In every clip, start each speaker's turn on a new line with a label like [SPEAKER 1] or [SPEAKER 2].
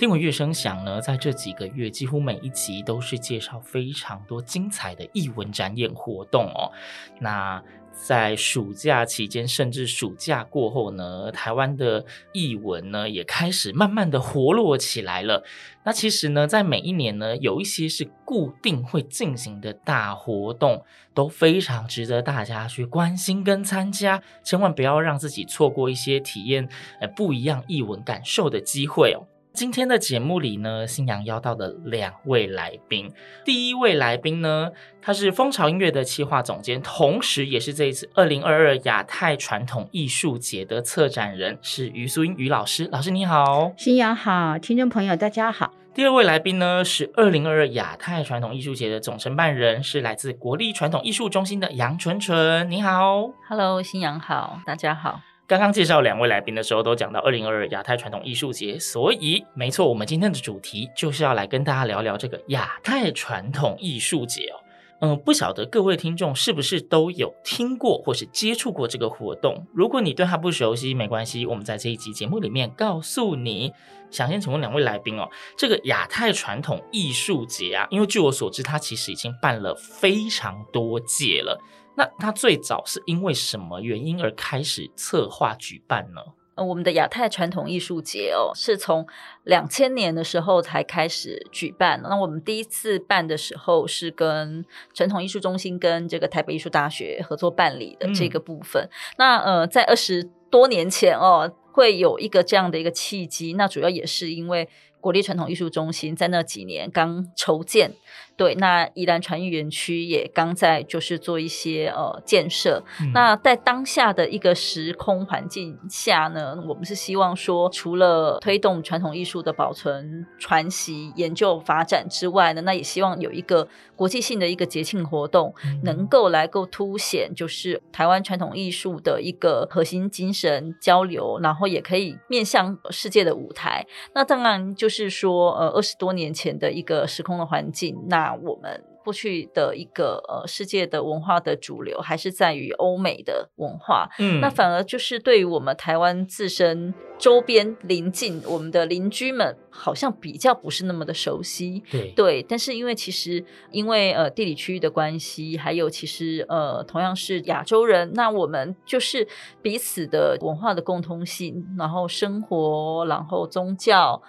[SPEAKER 1] 听闻乐声响呢，在这几个月，几乎每一集都是介绍非常多精彩的艺文展演活动哦。那在暑假期间，甚至暑假过后呢，台湾的艺文呢也开始慢慢的活络起来了。那其实呢，在每一年呢，有一些是固定会进行的大活动，都非常值得大家去关心跟参加，千万不要让自己错过一些体验呃不一样艺文感受的机会哦。今天的节目里呢，新阳邀到的两位来宾，第一位来宾呢，他是蜂巢音乐的企划总监，同时也是这一次二零二二亚太传统艺术节的策展人，是余苏英余老师。老师你好，
[SPEAKER 2] 新阳好，听众朋友大家好。
[SPEAKER 1] 第二位来宾呢，是二零二二亚太传统艺术节的总承办人，是来自国立传统艺术中心的杨纯纯。你好
[SPEAKER 3] ，Hello，新阳好，大家好。
[SPEAKER 1] 刚刚介绍两位来宾的时候，都讲到二零二二亚太传统艺术节，所以没错，我们今天的主题就是要来跟大家聊聊这个亚太传统艺术节哦。嗯，不晓得各位听众是不是都有听过或是接触过这个活动？如果你对它不熟悉，没关系，我们在这一集节目里面告诉你。想先请问两位来宾哦，这个亚太传统艺术节啊，因为据我所知，它其实已经办了非常多届了。那它最早是因为什么原因而开始策划举办呢？
[SPEAKER 3] 呃，我们的亚太传统艺术节哦，是从两千年的时候才开始举办。那我们第一次办的时候是跟传统艺术中心跟这个台北艺术大学合作办理的这个部分。嗯、那呃，在二十多年前哦，会有一个这样的一个契机。那主要也是因为国立传统艺术中心在那几年刚筹建。对，那宜兰传艺园区也刚在就是做一些呃建设。嗯、那在当下的一个时空环境下呢，我们是希望说，除了推动传统艺术的保存、传习、研究、发展之外呢，那也希望有一个国际性的一个节庆活动，嗯、能够来够凸显就是台湾传统艺术的一个核心精神交流，然后也可以面向世界的舞台。那当然就是说，呃，二十多年前的一个时空的环境，那我们过去的一个呃世界的文化的主流还是在于欧美的文化，嗯，那反而就是对于我们台湾自身周边邻近我们的邻居们，好像比较不是那么的熟悉，
[SPEAKER 1] 对
[SPEAKER 3] 对。但是因为其实因为呃地理区域的关系，还有其实呃同样是亚洲人，那我们就是彼此的文化的共通性，然后生活，然后宗教。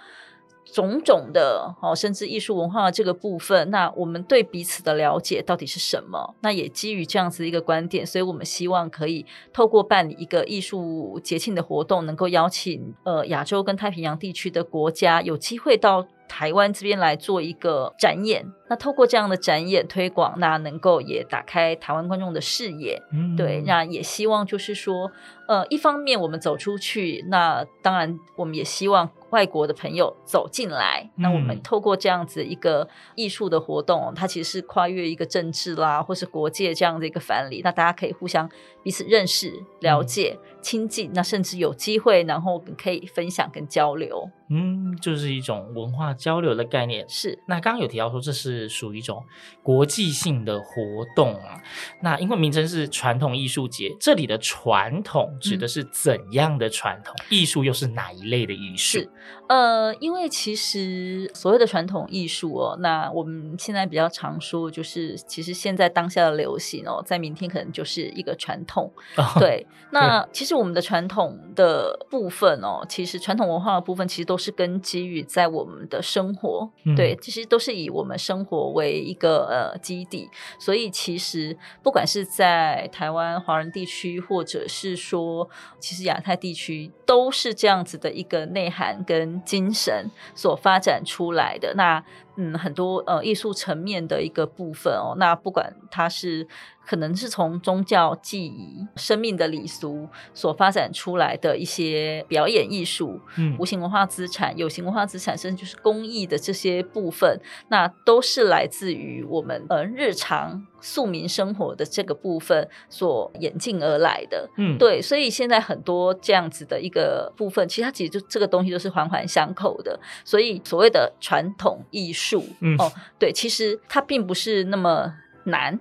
[SPEAKER 3] 种种的哦，甚至艺术文化的这个部分，那我们对彼此的了解到底是什么？那也基于这样子一个观点，所以我们希望可以透过办理一个艺术节庆的活动，能够邀请呃亚洲跟太平洋地区的国家有机会到台湾这边来做一个展演。那透过这样的展演推广，那能够也打开台湾观众的视野。嗯，对，那也希望就是说，呃，一方面我们走出去，那当然我们也希望。外国的朋友走进来，那我们透过这样子一个艺术的活动，嗯、它其实是跨越一个政治啦，或是国界这样的一个藩篱，那大家可以互相彼此认识、了解、嗯、亲近，那甚至有机会，然后可以分享跟交流。
[SPEAKER 1] 嗯，就是一种文化交流的概念。
[SPEAKER 3] 是。那
[SPEAKER 1] 刚刚有提到说，这是属于一种国际性的活动啊。那因为名称是传统艺术节，这里的传统指的是怎样的传统？艺术、嗯、又是哪一类的艺术？
[SPEAKER 3] 是。呃，因为其实所谓的传统艺术哦，那我们现在比较常说，就是其实现在当下的流行哦，在明天可能就是一个传统。哦、对，那其实实我们的传统的部分哦，其实传统文化的部分其实都是根基于在我们的生活，嗯、对，其实都是以我们生活为一个呃基地，所以其实不管是在台湾华人地区，或者是说其实亚太地区，都是这样子的一个内涵跟精神所发展出来的。那嗯，很多呃艺术层面的一个部分哦，那不管它是。可能是从宗教记忆、生命的礼俗所发展出来的一些表演艺术，嗯，无形文化资产、有形文化资产，甚至就是工艺的这些部分，那都是来自于我们呃日常庶民生活的这个部分所演进而来的。嗯，对，所以现在很多这样子的一个部分，其实它其实就这个东西都是环环相扣的。所以所谓的传统艺术，嗯，哦，对，其实它并不是那么难。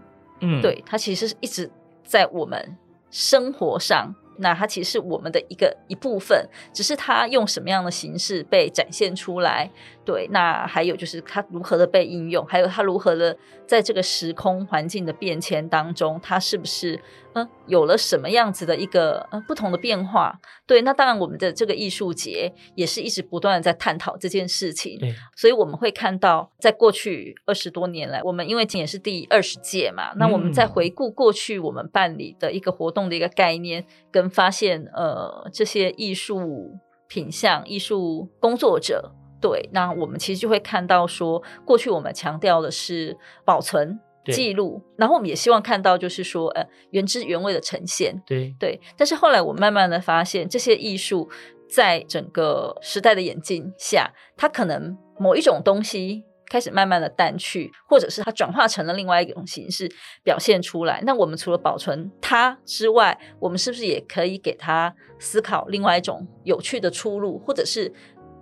[SPEAKER 3] 对，它其实是一直在我们生活上，那它其实是我们的一个一部分，只是它用什么样的形式被展现出来。对，那还有就是它如何的被应用，还有它如何的在这个时空环境的变迁当中，它是不是嗯有了什么样子的一个嗯不同的变化？对，那当然我们的这个艺术节也是一直不断的在探讨这件事情。所以我们会看到，在过去二十多年来，我们因为今年是第二十届嘛，那我们在回顾过去我们办理的一个活动的一个概念，跟发现呃这些艺术品相、艺术工作者。对，那我们其实就会看到说，过去我们强调的是保存、记录，然后我们也希望看到就是说，呃，原汁原味的呈现。对对，但是后来我慢慢的发现，这些艺术在整个时代的演进下，它可能某一种东西开始慢慢的淡去，或者是它转化成了另外一种形式表现出来。那我们除了保存它之外，我们是不是也可以给它思考另外一种有趣的出路，或者是？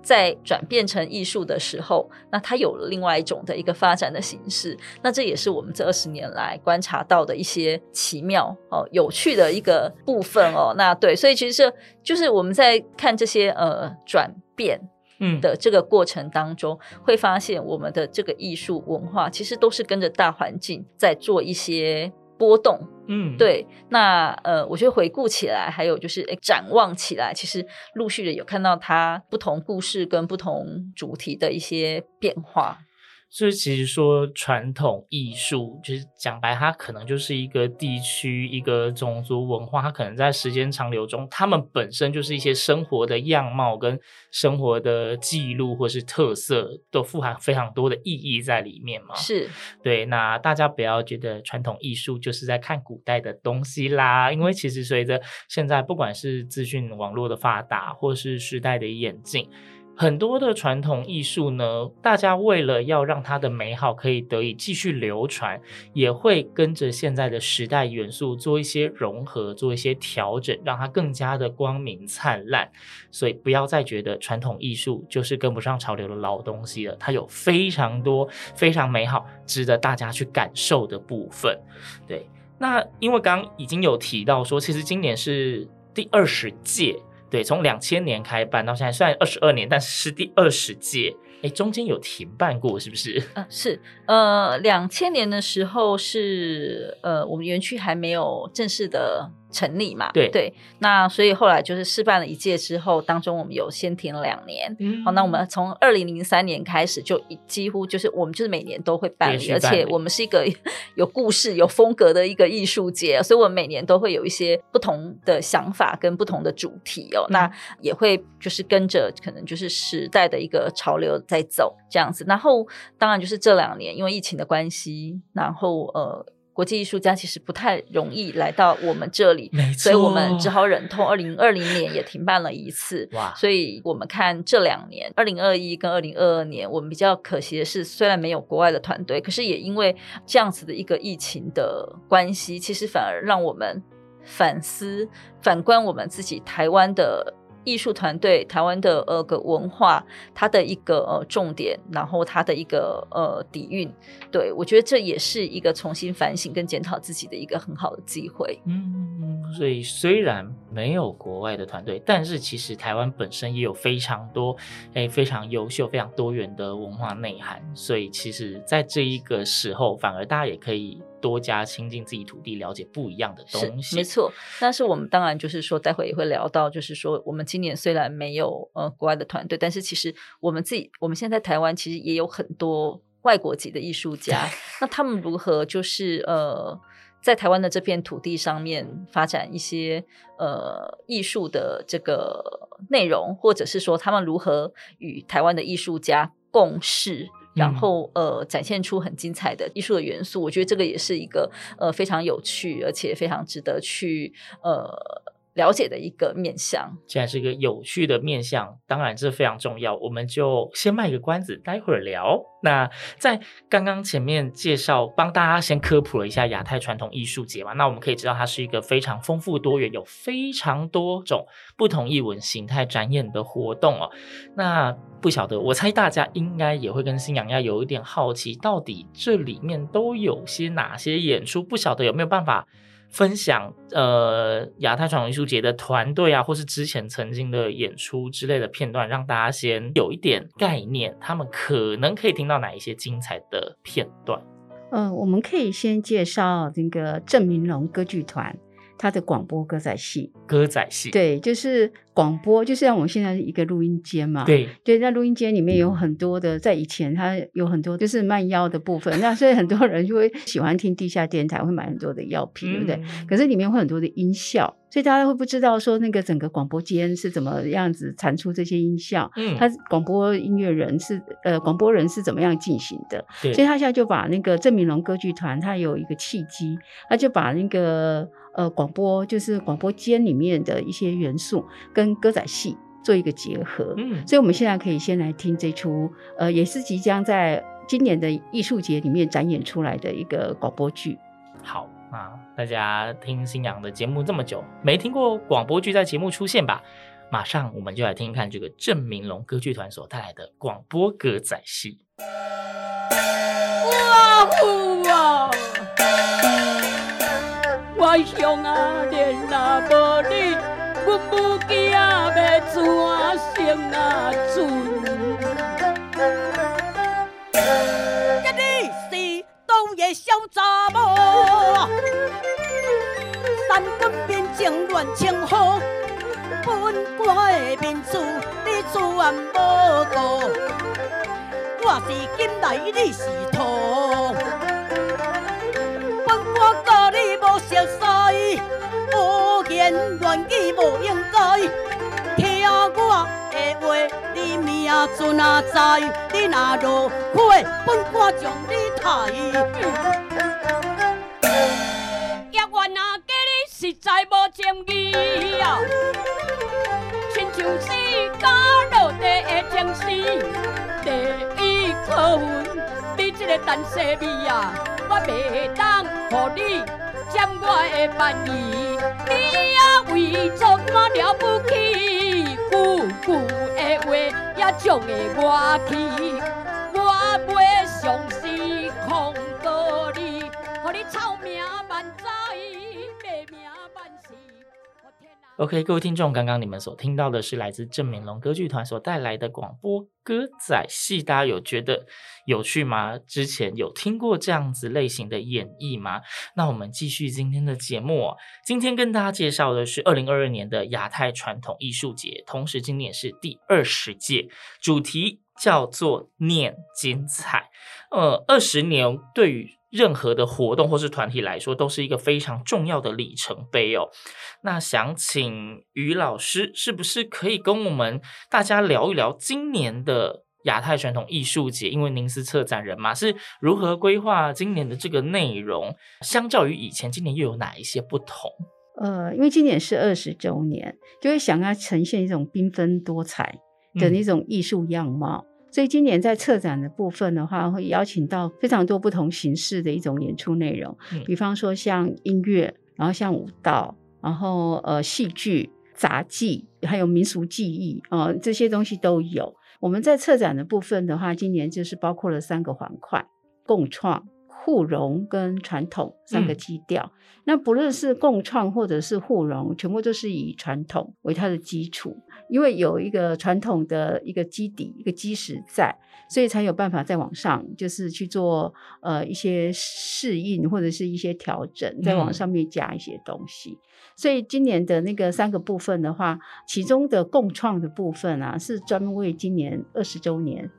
[SPEAKER 3] 在转变成艺术的时候，那它有了另外一种的一个发展的形式。那这也是我们这二十年来观察到的一些奇妙哦、有趣的一个部分哦。那对，所以其实是就是我们在看这些呃转变嗯的这个过程当中，嗯、会发现我们的这个艺术文化其实都是跟着大环境在做一些。波动，嗯，对，那呃，我觉得回顾起来，还有就是诶展望起来，其实陆续的有看到它不同故事跟不同主题的一些变化。
[SPEAKER 1] 所以其实说传统艺术，就是讲白，它可能就是一个地区、一个种族文化，它可能在时间长流中，他们本身就是一些生活的样貌跟生活的记录或是特色，都富含非常多的意义在里面嘛。
[SPEAKER 3] 是，
[SPEAKER 1] 对。那大家不要觉得传统艺术就是在看古代的东西啦，因为其实随着现在不管是资讯网络的发达，或是时代的演进。很多的传统艺术呢，大家为了要让它的美好可以得以继续流传，也会跟着现在的时代元素做一些融合，做一些调整，让它更加的光明灿烂。所以不要再觉得传统艺术就是跟不上潮流的老东西了，它有非常多非常美好、值得大家去感受的部分。对，那因为刚刚已经有提到说，其实今年是第二十届。对，从两千年开办到现在，虽然二十二年，但是是第二十届。哎，中间有停办过，是不是？
[SPEAKER 3] 呃，是，呃，两千年的时候是，呃，我们园区还没有正式的。成立嘛，对对，那所以后来就是试办了一届之后，当中我们有先停了两年。嗯，好，那我们从二零零三年开始就几乎就是我们就是每年都会办理，而且我们是一个有故事、有风格的一个艺术节，所以我们每年都会有一些不同的想法跟不同的主题哦。嗯，那也会就是跟着可能就是时代的一个潮流在走这样子。然后当然就是这两年因为疫情的关系，然后呃。国际艺术家其实不太容易来到我们这里，所以我们只好忍痛。二零二零年也停办了一次，哇！所以我们看这两年，二零二一跟二零二二年，我们比较可惜的是，虽然没有国外的团队，可是也因为这样子的一个疫情的关系，其实反而让我们反思、反观我们自己台湾的。艺术团队，台湾的呃个文化，它的一个呃重点，然后它的一个呃底蕴，对，我觉得这也是一个重新反省跟检讨自己的一个很好的机会。
[SPEAKER 1] 嗯，所以虽然没有国外的团队，但是其实台湾本身也有非常多诶非常优秀、非常多元的文化内涵，所以其实在这一个时候，反而大家也可以。多加亲近自己土地，了解不一样的东西。
[SPEAKER 3] 没错，但是我们当然就是说，待会也会聊到，就是说我们今年虽然没有呃国外的团队，但是其实我们自己我们现在在台湾其实也有很多外国籍的艺术家，那他们如何就是呃。在台湾的这片土地上面发展一些呃艺术的这个内容，或者是说他们如何与台湾的艺术家共事，然后呃展现出很精彩的艺术的元素。我觉得这个也是一个呃非常有趣，而且非常值得去呃。了解的一个面向，
[SPEAKER 1] 既然是一个有趣的面向，当然这非常重要。我们就先卖个关子，待会儿聊。那在刚刚前面介绍，帮大家先科普了一下亚太传统艺术节嘛。那我们可以知道，它是一个非常丰富多元，有非常多种不同艺文形态展演的活动哦。那不晓得，我猜大家应该也会跟星洋要有一点好奇，到底这里面都有些哪些演出？不晓得有没有办法？分享呃亚太传统艺术节的团队啊，或是之前曾经的演出之类的片段，让大家先有一点概念，他们可能可以听到哪一些精彩的片段。
[SPEAKER 2] 嗯、呃，我们可以先介绍那个郑明龙歌剧团，他的广播歌仔戏。
[SPEAKER 1] 歌仔戏，
[SPEAKER 2] 对，就是。广播就是像我们现在一个录音间嘛，
[SPEAKER 1] 对，
[SPEAKER 2] 对，在录音间里面有很多的，在以前它有很多就是卖药的部分，那所以很多人就会 喜欢听地下电台，会买很多的药品，对不对？嗯、可是里面会很多的音效，所以大家会不知道说那个整个广播间是怎么样子产出这些音效，嗯，他广播音乐人是呃广播人是怎么样进行的？对，所以他现在就把那个郑明龙歌剧团，他有一个契机，他就把那个呃广播就是广播间里面的一些元素跟歌仔戏做一个结合，嗯，所以我们现在可以先来听这出，呃，也是即将在今年的艺术节里面展演出来的一个广播剧。
[SPEAKER 1] 好啊，大家听新娘的节目这么久，没听过广播剧在节目出现吧？马上我们就来听听看这个郑明龙歌剧团所带来的广播歌仔戏。哇呼啊！我想啊，连那无你。阮母囝要怎生啊存？今日是当夜小查某，三军面前乱称呼，本官的面子你自然无顾，我是金来你是土，你无熟悉。言乱语无应该，听我的话，你命准哪知？你若落悔，本官将你刣。也怨那家里实在无情义啊，亲像是家落地的情丝，第一考分，你这个单细妹啊，我袂当予你占我的便宜。你啊，为做么了不起？句句的话也将的我气，OK，各位听众，刚刚你们所听到的是来自郑明龙歌剧团所带来的广播歌仔戏，大家有觉得有趣吗？之前有听过这样子类型的演绎吗？那我们继续今天的节目哦。今天跟大家介绍的是二零二二年的亚太传统艺术节，同时今年是第二十届，主题叫做念精彩。呃，二十年对于任何的活动或是团体来说，都是一个非常重要的里程碑哦。那想请于老师，是不是可以跟我们大家聊一聊今年的亚太传统艺术节？因为您是策展人嘛，是如何规划今年的这个内容？相较于以前，今年又有哪一些不同？
[SPEAKER 2] 呃，因为今年是二十周年，就会想要呈现一种缤纷多彩的那种艺术样貌。嗯所以今年在策展的部分的话，会邀请到非常多不同形式的一种演出内容，嗯、比方说像音乐，然后像舞蹈，然后呃戏剧、杂技，还有民俗技艺啊、呃，这些东西都有。我们在策展的部分的话，今年就是包括了三个环块：共创、互融跟传统三个基调。嗯、那不论是共创或者是互融，全部都是以传统为它的基础，因为有一个传统的一个基底、一个基石在，所以才有办法再往上，就是去做呃一些适应或者是一些调整，再往上面加一些东西。嗯、所以今年的那个三个部分的话，其中的共创的部分啊，是专门为今年二十周年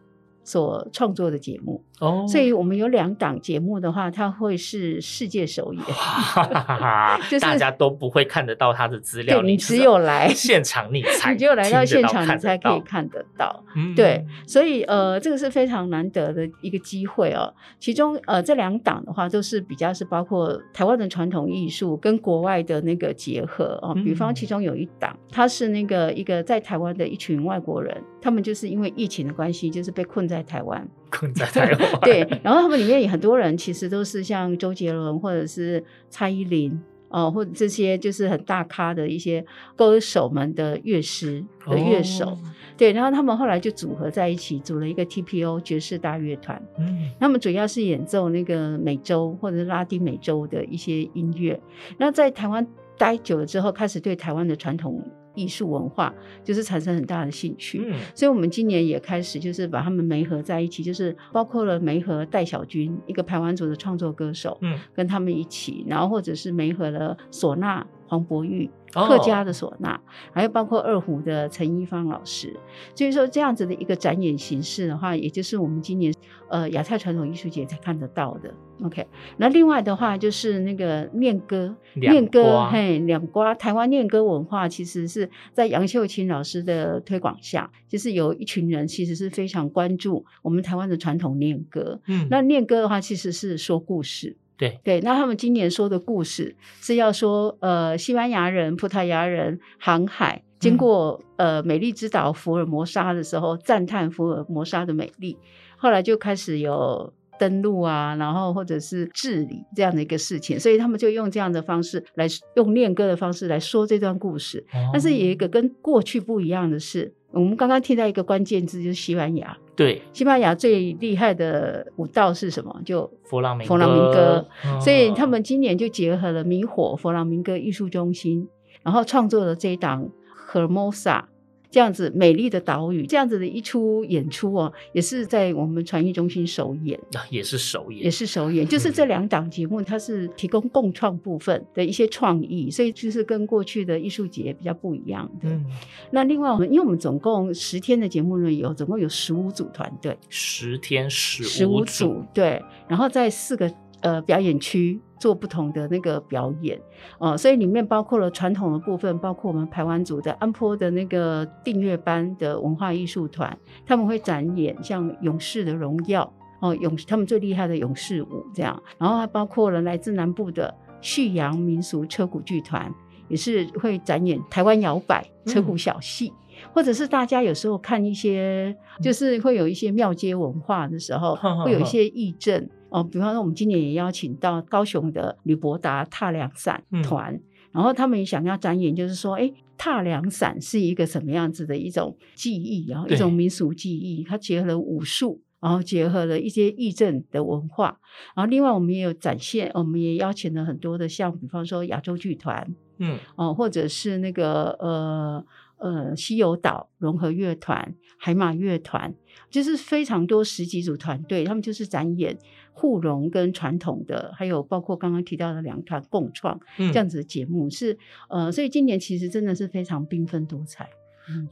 [SPEAKER 2] 所创作的节目。哦，所以我们有两档节目的话，它会是世界首演，
[SPEAKER 1] 就是大家都不会看得到它的资料，
[SPEAKER 2] 你只有来
[SPEAKER 1] 现场，你才
[SPEAKER 2] 你只有来到现场，你才可以看得到。嗯、对，所以呃，这个是非常难得的一个机会哦。其中呃，这两档的话，都是比较是包括台湾的传统艺术跟国外的那个结合哦。比方其中有一档，它是那个一个在台湾的一群外国人，他们就是因为疫情的关系，就是被困在台湾。
[SPEAKER 1] 困在台湾。
[SPEAKER 2] 对，然后他们里面有很多人，其实都是像周杰伦或者是蔡依林哦、呃，或者这些就是很大咖的一些歌手们的乐师的乐手。哦、对，然后他们后来就组合在一起，组了一个 TPO 爵士大乐团。嗯，他们主要是演奏那个美洲或者是拉丁美洲的一些音乐。那在台湾待久了之后，开始对台湾的传统。艺术文化就是产生很大的兴趣，嗯、所以我们今年也开始就是把他们媒合在一起，就是包括了媒合戴小军一个排湾族的创作歌手，嗯，跟他们一起，然后或者是媒合了唢呐黄伯玉。客家的唢呐，还有包括二胡的陈一芳老师，所以说这样子的一个展演形式的话，也就是我们今年呃亚太传统艺术节才看得到的。OK，那另外的话就是那个念歌，念歌嘿，两瓜台湾念歌文化其实是在杨秀清老师的推广下，就是有一群人其实是非常关注我们台湾的传统念歌。嗯，那念歌的话其实是说故事。
[SPEAKER 1] 对。
[SPEAKER 2] 对，那他们今年说的故事是要说，呃，西班牙人、葡萄牙人航海经过、嗯、呃美丽之岛福尔摩沙的时候，赞叹福尔摩沙的美丽，后来就开始有登陆啊，然后或者是治理这样的一个事情，所以他们就用这样的方式来用念歌的方式来说这段故事。哦、但是有一个跟过去不一样的是，我们刚刚听到一个关键字就是西班牙。
[SPEAKER 1] 对，
[SPEAKER 2] 西班牙最厉害的舞蹈是什么？就
[SPEAKER 1] 佛朗明
[SPEAKER 2] 佛朗明所以他们今年就结合了米火佛朗明哥艺术中心，然后创作了这一档 Hermosa。这样子美丽的岛屿，这样子的一出演出哦，也是在我们传艺中心首演，
[SPEAKER 1] 啊，也是首演，
[SPEAKER 2] 也是首演。就是这两档节目，它是提供共创部分的一些创意，所以就是跟过去的艺术节比较不一样的。嗯，那另外我们，因为我们总共十天的节目呢，有总共有十五组团队，
[SPEAKER 1] 十天十
[SPEAKER 2] 十五组，对，然后在四个呃表演区。做不同的那个表演，哦，所以里面包括了传统的部分，包括我们排湾族的安坡的那个订阅班的文化艺术团，他们会展演像勇士的荣耀，哦，勇士他们最厉害的勇士舞这样，然后还包括了来自南部的旭阳民俗车鼓剧团，也是会展演台湾摇摆车鼓小戏，嗯、或者是大家有时候看一些，就是会有一些庙街文化的时候，嗯、会有一些义阵。哦，比方说，我们今年也邀请到高雄的吕伯达踏凉伞团，嗯、然后他们也想要展演，就是说，哎，踏凉伞是一个什么样子的一种技艺，然后一种民俗技艺，它结合了武术，然后结合了一些义政的文化，然后另外我们也有展现，我们也邀请了很多的，像比方说亚洲剧团，嗯，哦，或者是那个呃。呃，西游岛融合乐团、海马乐团，就是非常多十几组团队，他们就是展演互融跟传统的，还有包括刚刚提到的两团共创这样子的节目，嗯、是呃，所以今年其实真的是非常缤纷多彩。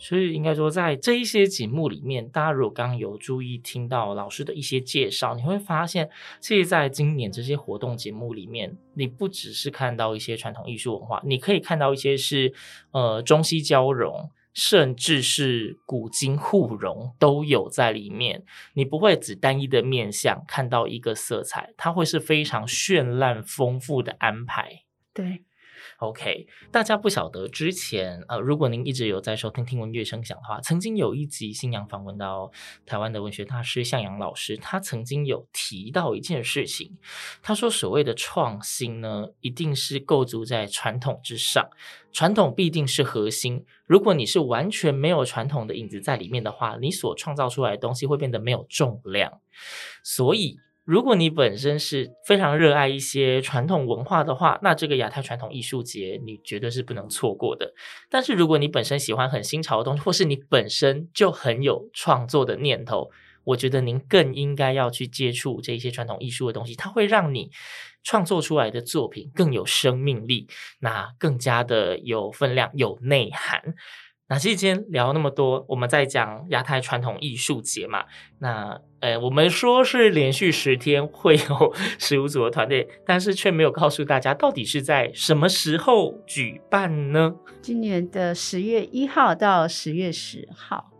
[SPEAKER 1] 所以应该说，在这一些节目里面，大家如果刚刚有注意听到老师的一些介绍，你会发现，其实在今年这些活动节目里面，你不只是看到一些传统艺术文化，你可以看到一些是呃中西交融，甚至是古今互融都有在里面。你不会只单一的面相看到一个色彩，它会是非常绚烂丰富的安排。
[SPEAKER 2] 对。
[SPEAKER 1] OK，大家不晓得之前呃，如果您一直有在收听听闻乐声响的话，曾经有一集新娘访问到台湾的文学大师向阳老师，他曾经有提到一件事情，他说所谓的创新呢，一定是构筑在传统之上，传统必定是核心。如果你是完全没有传统的影子在里面的话，你所创造出来的东西会变得没有重量。所以。如果你本身是非常热爱一些传统文化的话，那这个亚太传统艺术节你绝对是不能错过的。但是如果你本身喜欢很新潮的东西，或是你本身就很有创作的念头，我觉得您更应该要去接触这些传统艺术的东西，它会让你创作出来的作品更有生命力，那更加的有分量、有内涵。那其实今天聊那么多，我们在讲亚太传统艺术节嘛。那呃，我们说是连续十天会有十五组的团队，但是却没有告诉大家到底是在什么时候举办呢？
[SPEAKER 2] 今年的十月一号到十月十号，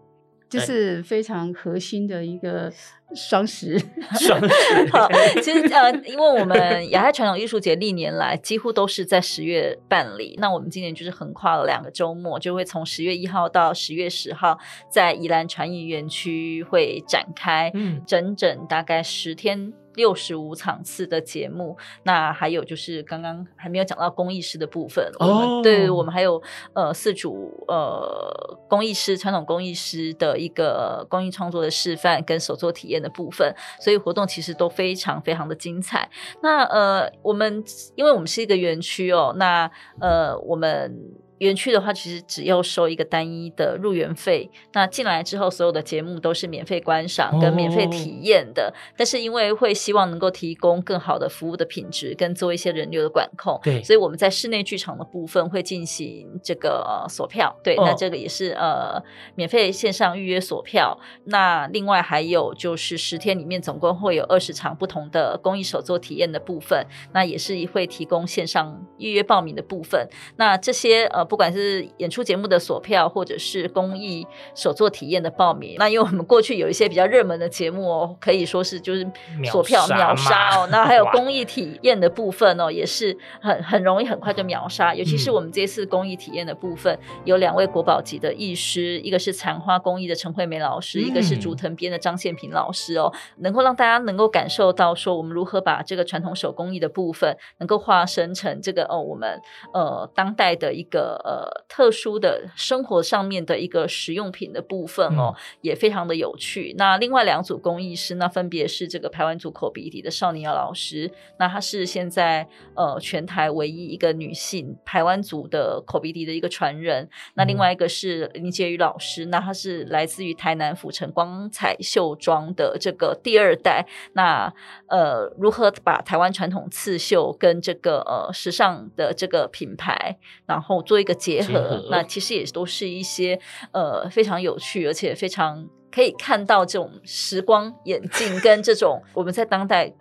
[SPEAKER 2] 就是非常核心的一个。双十
[SPEAKER 1] 双十。
[SPEAKER 3] 好，其实呃，因为我们亚太传统艺术节历年来几乎都是在十月办理，那我们今年就是横跨了两个周末，就会从十月一号到十月十号，在宜兰传艺园区会展开，嗯，整整大概十天。六十五场次的节目，那还有就是刚刚还没有讲到工艺师的部分。哦，我们对，我们还有呃四组呃工艺师，传统工艺师的一个工艺创作的示范跟手作体验的部分，所以活动其实都非常非常的精彩。那呃，我们因为我们是一个园区哦，那呃我们。园区的话，其实只要收一个单一的入园费。那进来之后，所有的节目都是免费观赏跟免费体验的。哦、但是因为会希望能够提供更好的服务的品质，跟做一些人流的管控，对，所以我们在室内剧场的部分会进行这个锁票。对，哦、那这个也是呃免费线上预约锁票。那另外还有就是十天里面总共会有二十场不同的公益手作体验的部分，那也是会提供线上预约报名的部分。那这些呃。不管是演出节目的锁票，或者是公益手作体验的报名，那因为我们过去有一些比较热门的节目哦，可以说是就是锁票秒杀哦。那还有公益体验的部分哦，也是很很容易很快就秒杀。尤其是我们这次公益体验的部分，嗯、有两位国宝级的艺师，一个是残花工艺的陈惠梅老师，嗯、一个是竹藤编的张宪平老师哦，能够让大家能够感受到说我们如何把这个传统手工艺的部分，能够化身成这个哦我们呃当代的一个。呃，特殊的生活上面的一个实用品的部分哦，嗯、也非常的有趣。那另外两组工艺师，那分别是这个排湾族口鼻笛的邵尼瑶老师，那她是现在呃全台唯一一个女性排湾族的口鼻笛的一个传人。嗯、那另外一个是林婕妤老师，那她是来自于台南府城光彩绣庄的这个第二代。那呃，如何把台湾传统刺绣跟这个呃时尚的这个品牌，然后做一个结合，结合那其实也都是一些呃非常有趣，而且非常可以看到这种时光眼镜跟这种我们在当代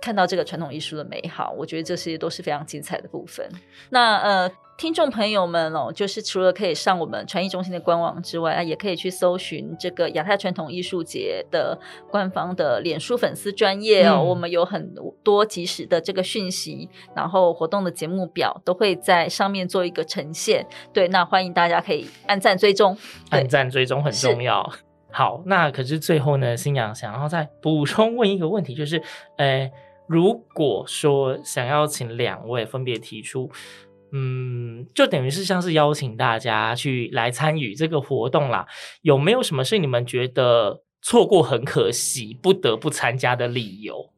[SPEAKER 3] 看到这个传统艺术的美好，我觉得这些都是非常精彩的部分。那呃。听众朋友们哦，就是除了可以上我们传艺中心的官网之外啊，也可以去搜寻这个亚太传统艺术节的官方的脸书粉丝专业哦。嗯、我们有很多及时的这个讯息，然后活动的节目表都会在上面做一个呈现。对，那欢迎大家可以按赞追踪，
[SPEAKER 1] 按赞追踪很重要。是好，那可是最后呢，新阳想要再补充问一个问题，就是，呃，如果说想要请两位分别提出。嗯，就等于是像是邀请大家去来参与这个活动啦。有没有什么是你们觉得错过很可惜，不得不参加的理由？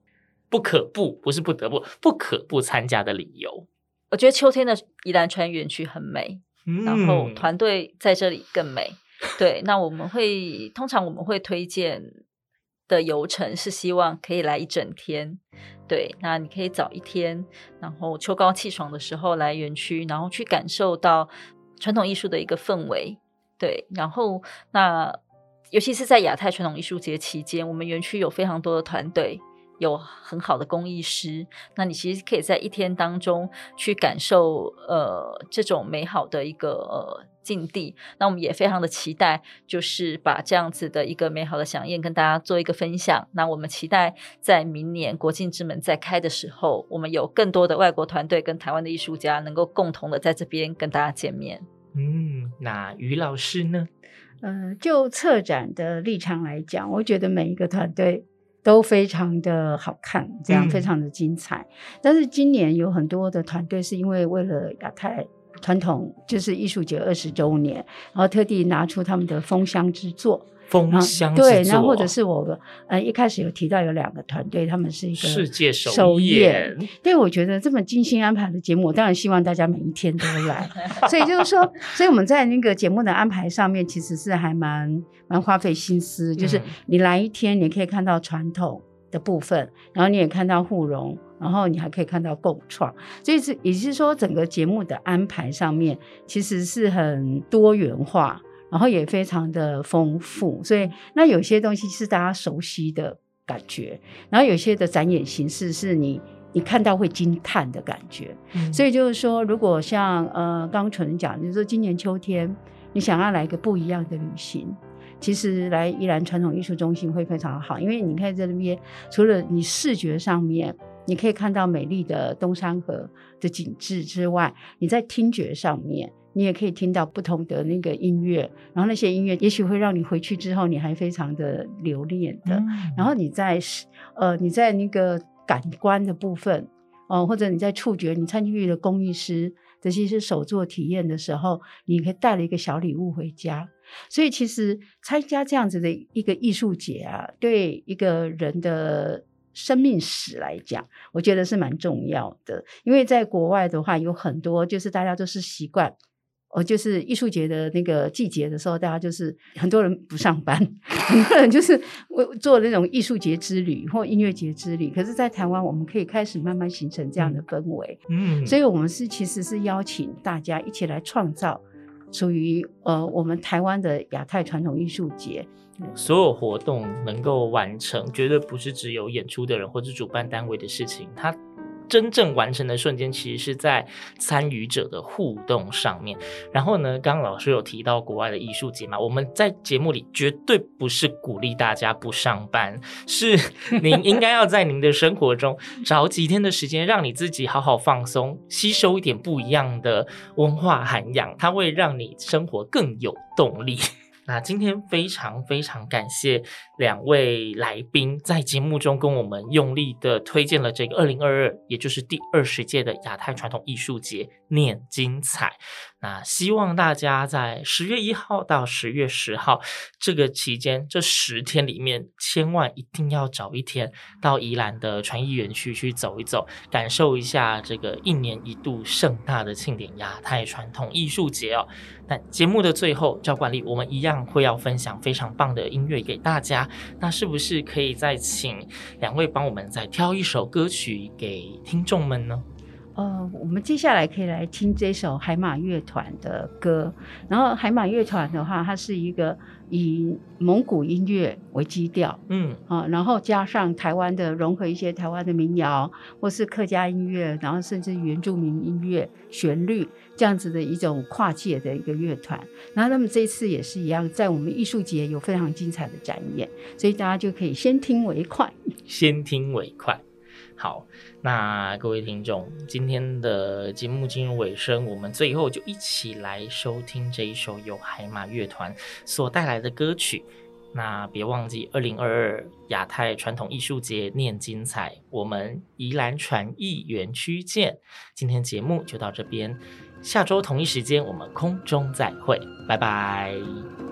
[SPEAKER 1] 不可不，不是不得不，不可不参加的理由。
[SPEAKER 3] 我觉得秋天的宜兰川园区很美，嗯、然后团队在这里更美。对，那我们会通常我们会推荐的游程是希望可以来一整天。对，那你可以早一天，然后秋高气爽的时候来园区，然后去感受到传统艺术的一个氛围。对，然后那尤其是在亚太传统艺术节期间，我们园区有非常多的团队。有很好的工艺师，那你其实可以在一天当中去感受呃这种美好的一个呃境地。那我们也非常的期待，就是把这样子的一个美好的饗宴跟大家做一个分享。那我们期待在明年国境之门再开的时候，我们有更多的外国团队跟台湾的艺术家能够共同的在这边跟大家见面。
[SPEAKER 1] 嗯，那于老师呢？
[SPEAKER 2] 呃，就策展的立场来讲，我觉得每一个团队。都非常的好看，这样非常的精彩。嗯、但是今年有很多的团队是因为为了亚太传统就是艺术节二十周年，然后特地拿出他们的封箱之作。
[SPEAKER 1] 封箱
[SPEAKER 2] 对，然后或者是我呃一开始有提到有两个团队，他们是一个
[SPEAKER 1] 世界首演。
[SPEAKER 2] 对，我觉得这么精心安排的节目，我当然希望大家每一天都来。所以就是说，所以我们在那个节目的安排上面，其实是还蛮蛮花费心思。就是你来一天，你可以看到传统的部分，然后你也看到互融，然后你还可以看到共创。所以是也是说，整个节目的安排上面其实是很多元化。然后也非常的丰富，所以那有些东西是大家熟悉的感觉，然后有些的展演形式是你你看到会惊叹的感觉。嗯、所以就是说，如果像呃刚刚纯人讲，就是说今年秋天你想要来一个不一样的旅行，其实来宜兰传统艺术中心会非常好，因为你看在那边除了你视觉上面你可以看到美丽的东山河的景致之外，你在听觉上面。你也可以听到不同的那个音乐，然后那些音乐也许会让你回去之后你还非常的留恋的。嗯、然后你在呃你在那个感官的部分，哦、呃，或者你在触觉，你参与了工艺师这些是手作体验的时候，你可以带了一个小礼物回家。所以其实参加这样子的一个艺术节啊，对一个人的生命史来讲，我觉得是蛮重要的。因为在国外的话，有很多就是大家都是习惯。哦，就是艺术节的那个季节的时候，大家就是很多人不上班，很多人就是做那种艺术节之旅或音乐节之旅。可是，在台湾，我们可以开始慢慢形成这样的氛围。嗯，所以我们是其实是邀请大家一起来创造属于呃我们台湾的亚太传统艺术节。
[SPEAKER 1] 所有活动能够完成，绝对不是只有演出的人或者主办单位的事情。它真正完成的瞬间，其实是在参与者的互动上面。然后呢，刚刚老师有提到国外的艺术节嘛，我们在节目里绝对不是鼓励大家不上班，是 您应该要在您的生活中找几天的时间，让你自己好好放松，吸收一点不一样的文化涵养，它会让你生活更有动力。那今天非常非常感谢两位来宾在节目中跟我们用力的推荐了这个二零二二，也就是第二十届的亚太传统艺术节念精彩。那希望大家在十月一号到十月十号这个期间，这十天里面，千万一定要找一天到宜兰的传艺园区去走一走，感受一下这个一年一度盛大的庆典亚太传统艺术节哦。那节目的最后，照惯例，我们一样会要分享非常棒的音乐给大家。那是不是可以再请两位帮我们再挑一首歌曲给听众们呢？
[SPEAKER 2] 呃，我们接下来可以来听这首海马乐团的歌。然后海马乐团的话，它是一个以蒙古音乐为基调，嗯啊，然后加上台湾的融合一些台湾的民谣或是客家音乐，然后甚至原住民音乐旋律这样子的一种跨界的一个乐团。然后他们这次也是一样，在我们艺术节有非常精彩的展演，所以大家就可以先听为快，
[SPEAKER 1] 先听为快。好，那各位听众，今天的节目进入尾声，我们最后就一起来收听这一首由海马乐团所带来的歌曲。那别忘记，二零二二亚太传统艺术节念精彩，我们宜兰传艺园区见。今天节目就到这边，下周同一时间我们空中再会，拜拜。